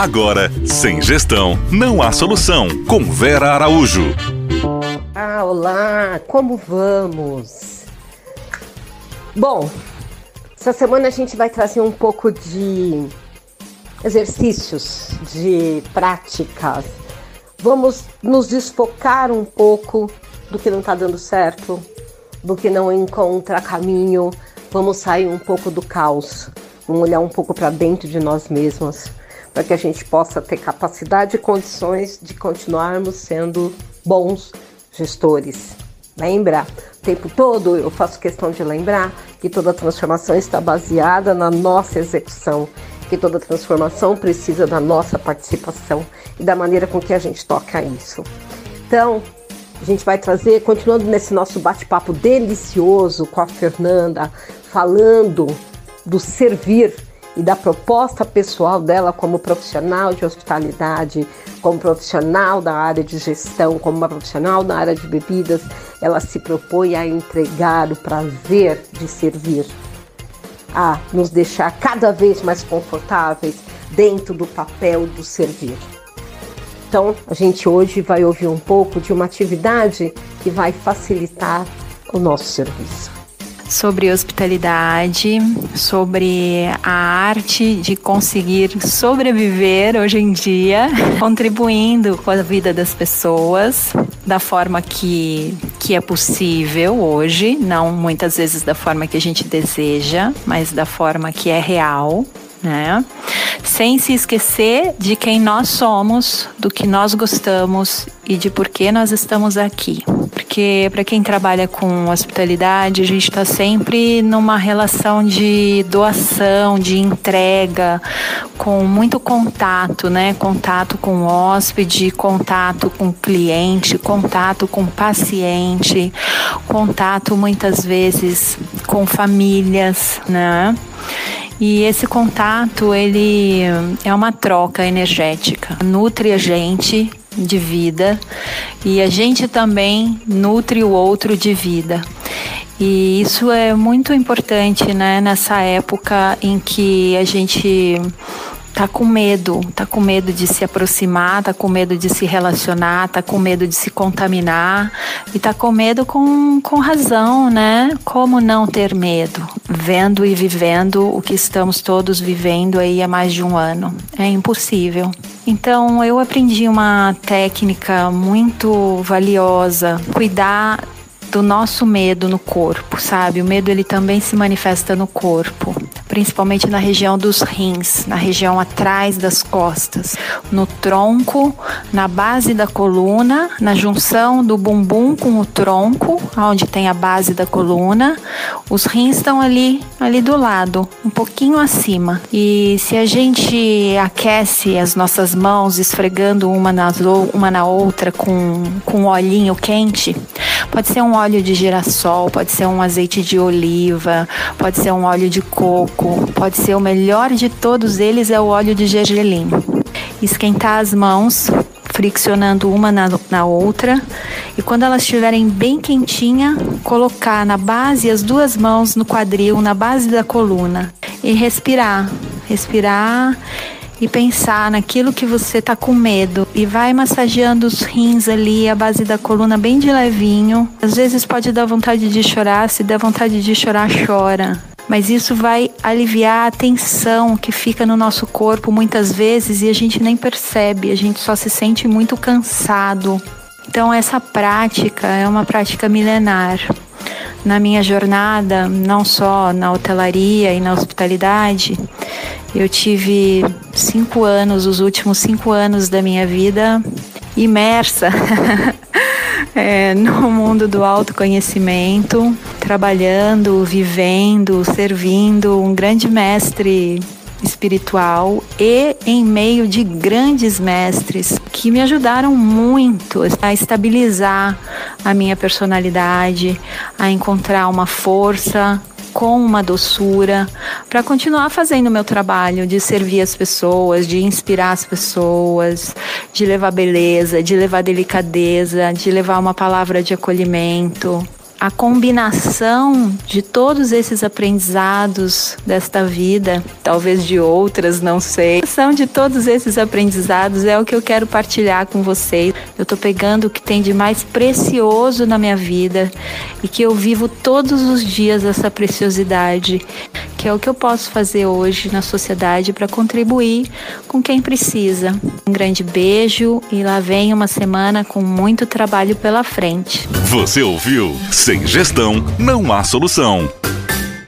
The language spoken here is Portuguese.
Agora, sem gestão, não há solução. Com Vera Araújo. Ah, olá, como vamos? Bom, essa semana a gente vai trazer um pouco de exercícios, de práticas. Vamos nos desfocar um pouco do que não está dando certo, do que não encontra caminho. Vamos sair um pouco do caos, vamos olhar um pouco para dentro de nós mesmos, para que a gente possa ter capacidade e condições de continuarmos sendo bons gestores. Lembra? O tempo todo eu faço questão de lembrar que toda transformação está baseada na nossa execução, que toda transformação precisa da nossa participação e da maneira com que a gente toca isso. Então, a gente vai trazer, continuando nesse nosso bate-papo delicioso com a Fernanda, falando do servir e da proposta pessoal dela como profissional de hospitalidade, como profissional da área de gestão, como uma profissional da área de bebidas, ela se propõe a entregar o prazer de servir, a nos deixar cada vez mais confortáveis dentro do papel do servir. Então, a gente hoje vai ouvir um pouco de uma atividade que vai facilitar o nosso serviço. Sobre hospitalidade, sobre a arte de conseguir sobreviver hoje em dia, contribuindo com a vida das pessoas da forma que, que é possível hoje, não muitas vezes da forma que a gente deseja, mas da forma que é real né? Sem se esquecer de quem nós somos, do que nós gostamos e de por que nós estamos aqui. Porque para quem trabalha com hospitalidade, a gente está sempre numa relação de doação, de entrega, com muito contato, né? Contato com o hóspede, contato com o cliente, contato com o paciente, contato muitas vezes com famílias, né? E esse contato, ele é uma troca energética. Nutre a gente de vida e a gente também nutre o outro de vida. E isso é muito importante, né, nessa época em que a gente tá com medo, tá com medo de se aproximar, tá com medo de se relacionar, tá com medo de se contaminar e tá com medo com, com razão, né? Como não ter medo? Vendo e vivendo o que estamos todos vivendo aí há mais de um ano. É impossível. Então eu aprendi uma técnica muito valiosa, cuidar do nosso medo no corpo, sabe? O medo ele também se manifesta no corpo principalmente na região dos rins, na região atrás das costas, no tronco, na base da coluna, na junção do bumbum com o tronco, onde tem a base da coluna. Os rins estão ali, ali do lado, um pouquinho acima. E se a gente aquece as nossas mãos, esfregando uma, nas, uma na outra com, com um olhinho quente, pode ser um óleo de girassol, pode ser um azeite de oliva, pode ser um óleo de coco. Pode ser o melhor de todos eles é o óleo de gergelim. Esquentar as mãos, friccionando uma na, na outra, e quando elas estiverem bem quentinha, colocar na base as duas mãos no quadril, na base da coluna. E respirar, respirar e pensar naquilo que você está com medo e vai massageando os rins ali, a base da coluna bem de levinho. Às vezes pode dar vontade de chorar, se der vontade de chorar, chora mas isso vai aliviar a tensão que fica no nosso corpo muitas vezes e a gente nem percebe, a gente só se sente muito cansado. Então, essa prática é uma prática milenar. Na minha jornada, não só na hotelaria e na hospitalidade, eu tive cinco anos, os últimos cinco anos da minha vida, imersa é, no mundo do autoconhecimento, trabalhando, vivendo, servindo um grande mestre espiritual e em meio de grandes mestres que me ajudaram muito a estabilizar a minha personalidade, a encontrar uma força, com uma doçura para continuar fazendo o meu trabalho de servir as pessoas, de inspirar as pessoas, de levar beleza, de levar delicadeza, de levar uma palavra de acolhimento. A combinação de todos esses aprendizados desta vida, talvez de outras, não sei. São de todos esses aprendizados é o que eu quero partilhar com vocês. Eu estou pegando o que tem de mais precioso na minha vida e que eu vivo todos os dias essa preciosidade, que é o que eu posso fazer hoje na sociedade para contribuir com quem precisa. Um grande beijo e lá vem uma semana com muito trabalho pela frente. Você ouviu? Sem gestão, não há solução.